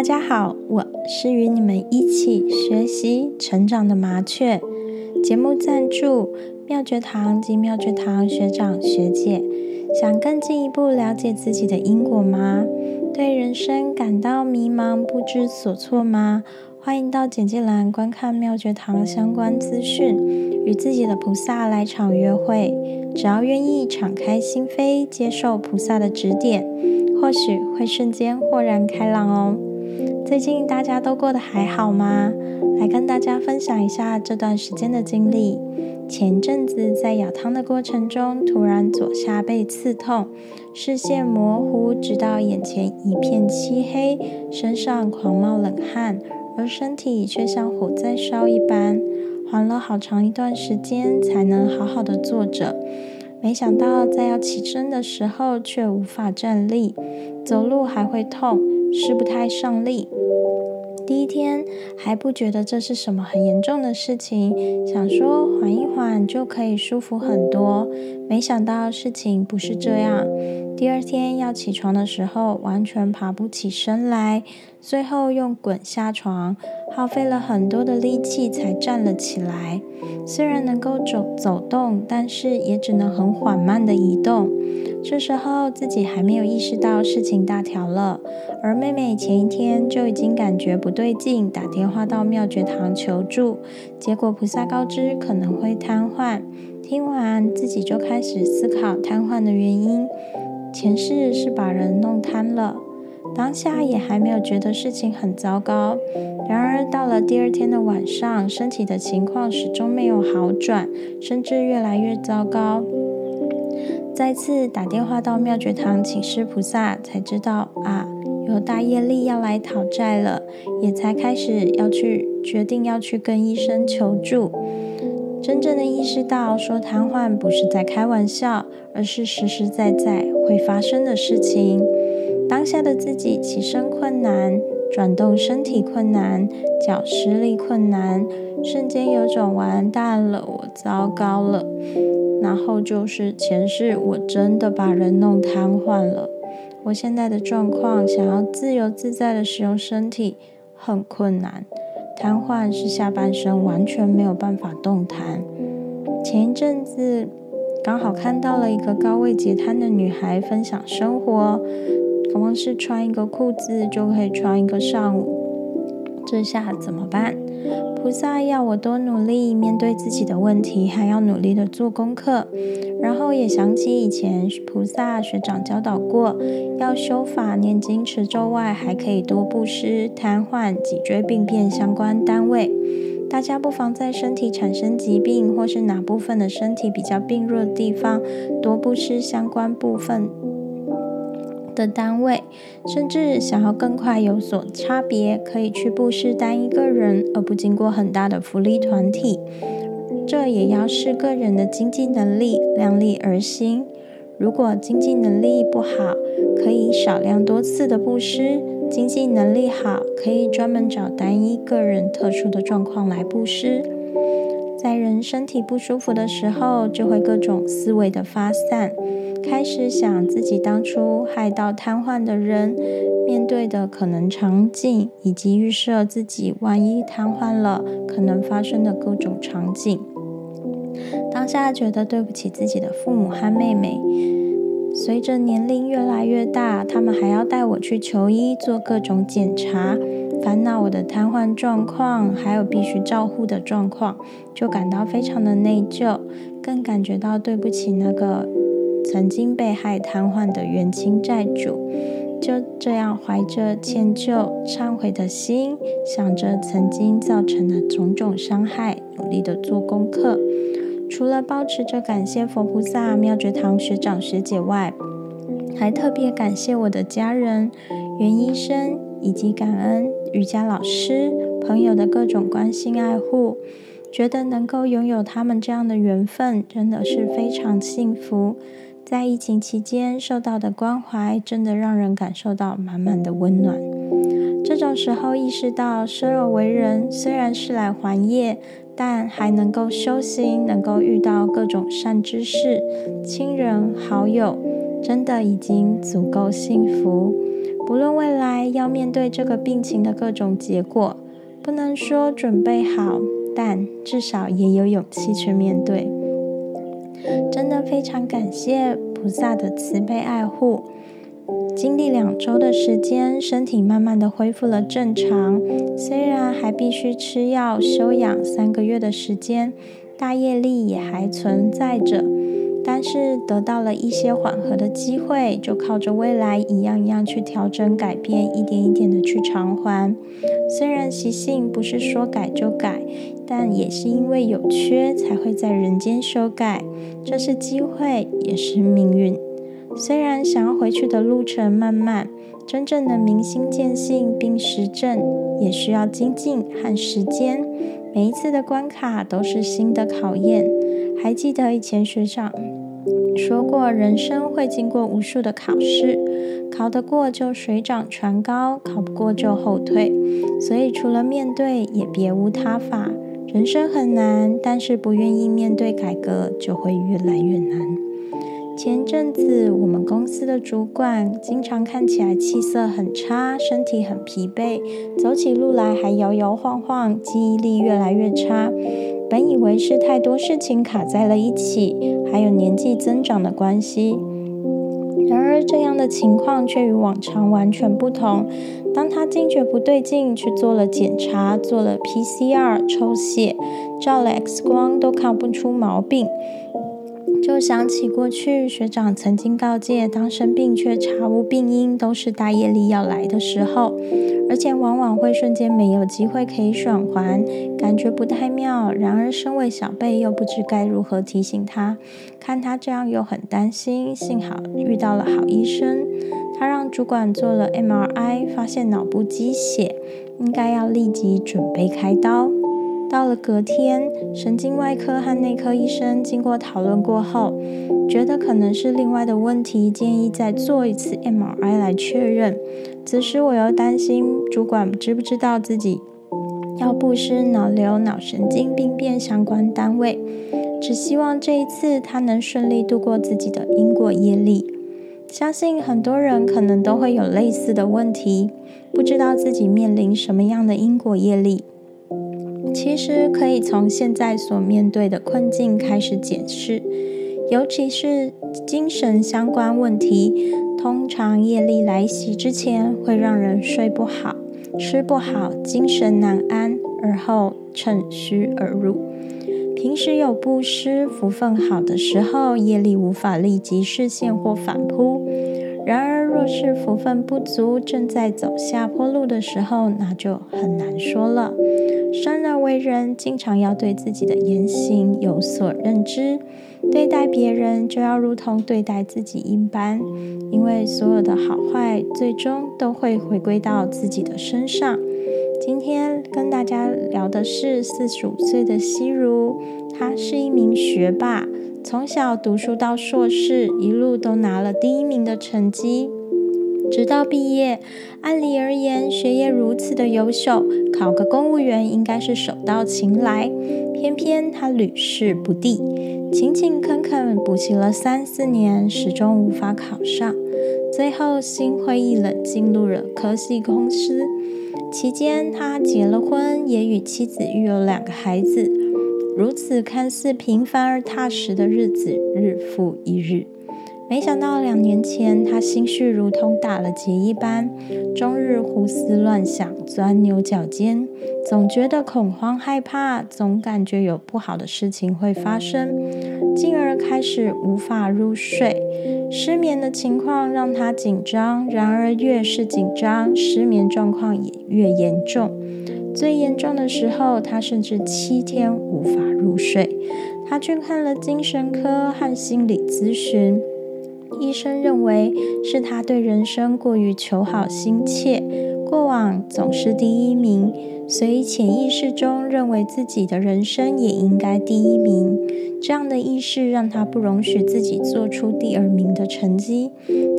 大家好，我是与你们一起学习成长的麻雀。节目赞助妙觉堂及妙觉堂学长学姐。想更进一步了解自己的因果吗？对人生感到迷茫不知所措吗？欢迎到简介栏观看妙觉堂相关资讯，与自己的菩萨来场约会。只要愿意敞开心扉，接受菩萨的指点。或许会瞬间豁然开朗哦。最近大家都过得还好吗？来跟大家分享一下这段时间的经历。前阵子在舀汤的过程中，突然左下背刺痛，视线模糊，直到眼前一片漆黑，身上狂冒冷汗，而身体却像火在烧一般，缓了好长一段时间才能好好的坐着。没想到在要起身的时候，却无法站立，走路还会痛，是不太上力。第一天还不觉得这是什么很严重的事情，想说缓一缓就可以舒服很多。没想到事情不是这样。第二天要起床的时候，完全爬不起身来，最后用滚下床，耗费了很多的力气才站了起来。虽然能够走走动，但是也只能很缓慢的移动。这时候自己还没有意识到事情大条了，而妹妹前一天就已经感觉不对劲，打电话到妙觉堂求助。结果菩萨告知可能会瘫痪。听完自己就开始思考瘫痪的原因，前世是把人弄瘫了。当下也还没有觉得事情很糟糕，然而到了第二天的晚上，身体的情况始终没有好转，甚至越来越糟糕。再次打电话到妙觉堂请示菩萨，才知道啊，有大业力要来讨债了，也才开始要去决定要去跟医生求助，真正的意识到说瘫痪不是在开玩笑，而是实实在在会发生的事情。当下的自己起身困难，转动身体困难，脚施力困难，瞬间有种完蛋了，我糟糕了。然后就是前世我真的把人弄瘫痪了。我现在的状况，想要自由自在的使用身体很困难。瘫痪是下半身完全没有办法动弹。前一阵子刚好看到了一个高位截瘫的女孩分享生活。光是穿一个裤子就可以穿一个上午，这下怎么办？菩萨要我多努力面对自己的问题，还要努力的做功课。然后也想起以前菩萨学长教导过，要修法念经持咒外，还可以多布施瘫痪、脊椎病变相关单位。大家不妨在身体产生疾病或是哪部分的身体比较病弱的地方，多布施相关部分。的单位，甚至想要更快有所差别，可以去布施单一个人，而不经过很大的福利团体。这也要视个人的经济能力，量力而行。如果经济能力不好，可以少量多次的布施；经济能力好，可以专门找单一个人特殊的状况来布施。在人身体不舒服的时候，就会各种思维的发散。开始想自己当初害到瘫痪的人面对的可能场景，以及预设自己万一瘫痪了可能发生的各种场景。当下觉得对不起自己的父母和妹妹。随着年龄越来越大，他们还要带我去求医做各种检查，烦恼我的瘫痪状况，还有必须照护的状况，就感到非常的内疚，更感觉到对不起那个。曾经被害瘫痪的冤亲债主，就这样怀着歉疚、忏悔的心，想着曾经造成的种种伤害，努力的做功课。除了保持着感谢佛菩萨、妙觉堂学长学姐外，还特别感谢我的家人、袁医生，以及感恩瑜伽老师、朋友的各种关心爱护。觉得能够拥有他们这样的缘分，真的是非常幸福。在疫情期间受到的关怀，真的让人感受到满满的温暖。这种时候意识到，生而为人虽然是来还业，但还能够修行，能够遇到各种善知识、亲人好友，真的已经足够幸福。不论未来要面对这个病情的各种结果，不能说准备好，但至少也有勇气去面对。真的非常感谢菩萨的慈悲爱护。经历两周的时间，身体慢慢的恢复了正常。虽然还必须吃药休养三个月的时间，大业力也还存在着，但是得到了一些缓和的机会，就靠着未来一样一样去调整改变，一点一点的去偿还。虽然习性不是说改就改，但也是因为有缺才会在人间修改，这是机会，也是命运。虽然想要回去的路程漫漫，真正的明心见性并实证，也需要精进和时间。每一次的关卡都是新的考验。还记得以前学长说过，人生会经过无数的考试，考得过就水涨船高，考不过就后退。所以除了面对，也别无他法。人生很难，但是不愿意面对改革，就会越来越难。前阵子，我们公司的主管经常看起来气色很差，身体很疲惫，走起路来还摇摇晃晃，记忆力越来越差。本以为是太多事情卡在了一起，还有年纪增长的关系。然而，这样的情况却与往常完全不同。当他惊觉不对劲，去做了检查，做了 PCR 抽血，照了 X 光，都看不出毛病。就想起过去学长曾经告诫，当生病却查无病因，都是大业力要来的时候，而且往往会瞬间没有机会可以转还，感觉不太妙。然而身为小辈，又不知该如何提醒他。看他这样，又很担心。幸好遇到了好医生，他让主管做了 MRI，发现脑部积血，应该要立即准备开刀。到了隔天，神经外科和内科医生经过讨论过后，觉得可能是另外的问题，建议再做一次 MRI 来确认。此时我又担心主管知不知道自己要布施脑瘤、脑神经病变相关单位，只希望这一次他能顺利度过自己的因果业力。相信很多人可能都会有类似的问题，不知道自己面临什么样的因果业力。其实可以从现在所面对的困境开始检视，尤其是精神相关问题。通常业力来袭之前，会让人睡不好、吃不好、精神难安，而后趁虚而入。平时有布施福分好的时候，业力无法立即视现或反扑。然而，若是福分不足，正在走下坡路的时候，那就很难说了。生而为人，经常要对自己的言行有所认知，对待别人就要如同对待自己一般，因为所有的好坏，最终都会回归到自己的身上。今天跟大家聊的是四十五岁的西如，他是一名学霸。从小读书到硕士，一路都拿了第一名的成绩，直到毕业。按理而言，学业如此的优秀，考个公务员应该是手到擒来。偏偏他屡试不第，勤勤恳恳补习了三四年，始终无法考上。最后心灰意冷，进入了科技公司。期间，他结了婚，也与妻子育有两个孩子。如此看似平凡而踏实的日子，日复一日。没想到两年前，他心绪如同打了结一般，终日胡思乱想，钻牛角尖，总觉得恐慌害怕，总感觉有不好的事情会发生，进而开始无法入睡。失眠的情况让他紧张，然而越是紧张，失眠状况也越严重。最严重的时候，他甚至七天无法入睡。他去看了精神科和心理咨询，医生认为是他对人生过于求好心切，过往总是第一名，所以潜意识中认为自己的人生也应该第一名。这样的意识让他不容许自己做出第二名的成绩，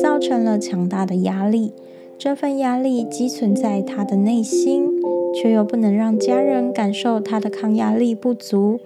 造成了强大的压力。这份压力积存在他的内心。却又不能让家人感受他的抗压力不足，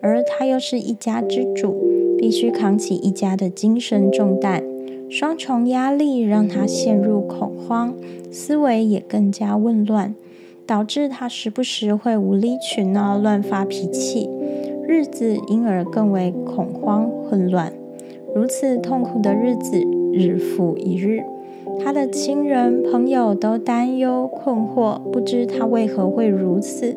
而他又是一家之主，必须扛起一家的精神重担。双重压力让他陷入恐慌，思维也更加混乱，导致他时不时会无理取闹、乱发脾气，日子因而更为恐慌混乱。如此痛苦的日子日复一日，他的亲人朋友都担忧困惑，不知他为何会如此。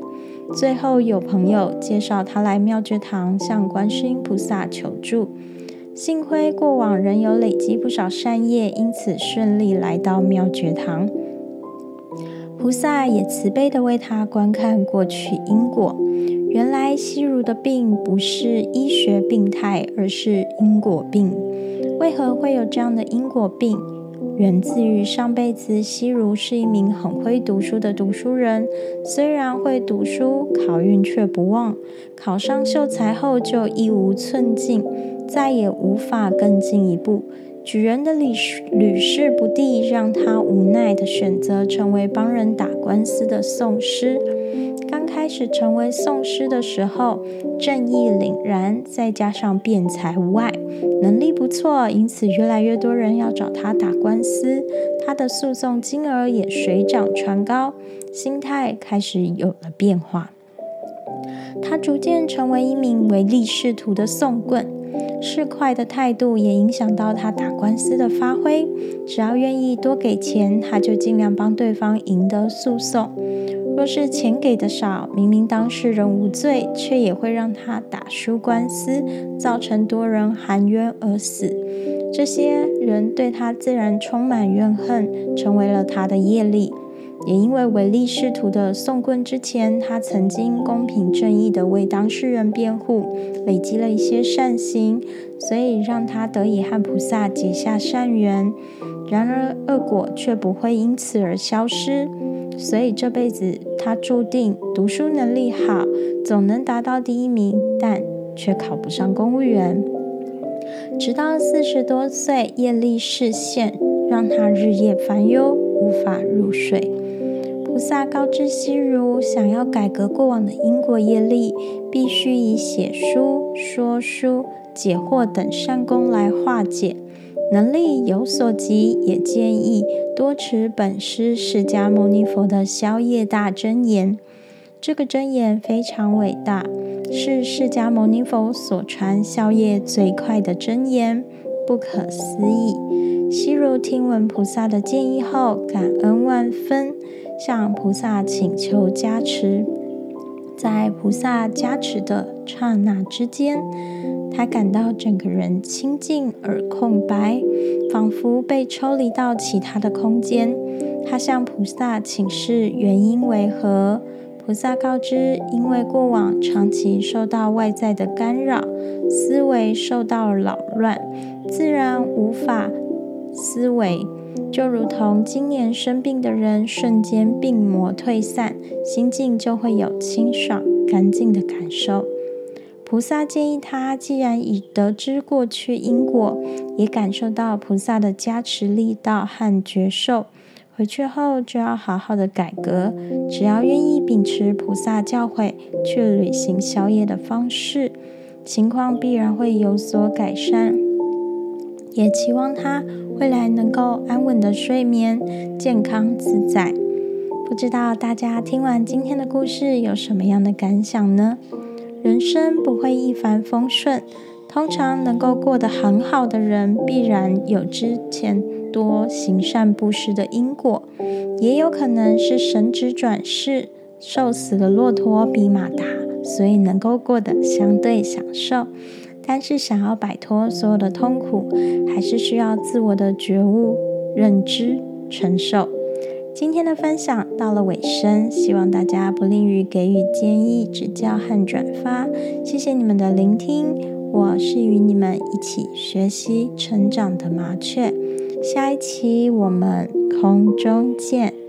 最后有朋友介绍他来妙觉堂向观世音菩萨求助，幸亏过往仍有累积不少善业，因此顺利来到妙觉堂。菩萨也慈悲的为他观看过去因果。原来西如的病不是医学病态，而是因果病。为何会有这样的因果病？源自于上辈子，西如是一名很会读书的读书人，虽然会读书，考运却不旺。考上秀才后就一无寸进，再也无法更进一步。举人的屡屡试不第，让他无奈的选择成为帮人打官司的讼师。开始成为讼师的时候，正义凛然，再加上辩才无碍，能力不错，因此越来越多人要找他打官司，他的诉讼金额也水涨船高，心态开始有了变化。他逐渐成为一名唯利是图的讼棍，市侩的态度也影响到他打官司的发挥。只要愿意多给钱，他就尽量帮对方赢得诉讼。若是钱给的少，明明当事人无罪，却也会让他打输官司，造成多人含冤而死。这些人对他自然充满怨恨，成为了他的业力。也因为唯利是图的送棍之前，他曾经公平正义的为当事人辩护，累积了一些善行，所以让他得以和菩萨结下善缘。然而恶果却不会因此而消失。所以这辈子他注定读书能力好，总能达到第一名，但却考不上公务员。直到四十多岁，业力视现，让他日夜烦忧，无法入睡。菩萨告知西如，想要改革过往的因果业力，必须以写书、说书、解惑等善功来化解。能力有所及，也建议多持本师释迦牟尼佛的消业大真言。这个真言非常伟大，是释迦牟尼佛所传消业最快的真言，不可思议。西如听闻菩萨的建议后，感恩万分，向菩萨请求加持。在菩萨加持的刹那之间，他感到整个人清净而空白，仿佛被抽离到其他的空间。他向菩萨请示原因为何，菩萨告知：因为过往长期受到外在的干扰，思维受到扰乱，自然无法思维。就如同今年生病的人，瞬间病魔退散，心境就会有清爽干净的感受。菩萨建议他，既然已得知过去因果，也感受到菩萨的加持力道和觉受，回去后就要好好的改革。只要愿意秉持菩萨教诲去履行宵夜的方式，情况必然会有所改善。也期望他未来能够安稳的睡眠，健康自在。不知道大家听完今天的故事有什么样的感想呢？人生不会一帆风顺，通常能够过得很好的人，必然有之前多行善布施的因果，也有可能是神职转世，瘦死的骆驼比马大，所以能够过得相对享受。但是想要摆脱所有的痛苦，还是需要自我的觉悟、认知、承受。今天的分享到了尾声，希望大家不吝于给予建议、指教和转发。谢谢你们的聆听，我是与你们一起学习成长的麻雀。下一期我们空中见。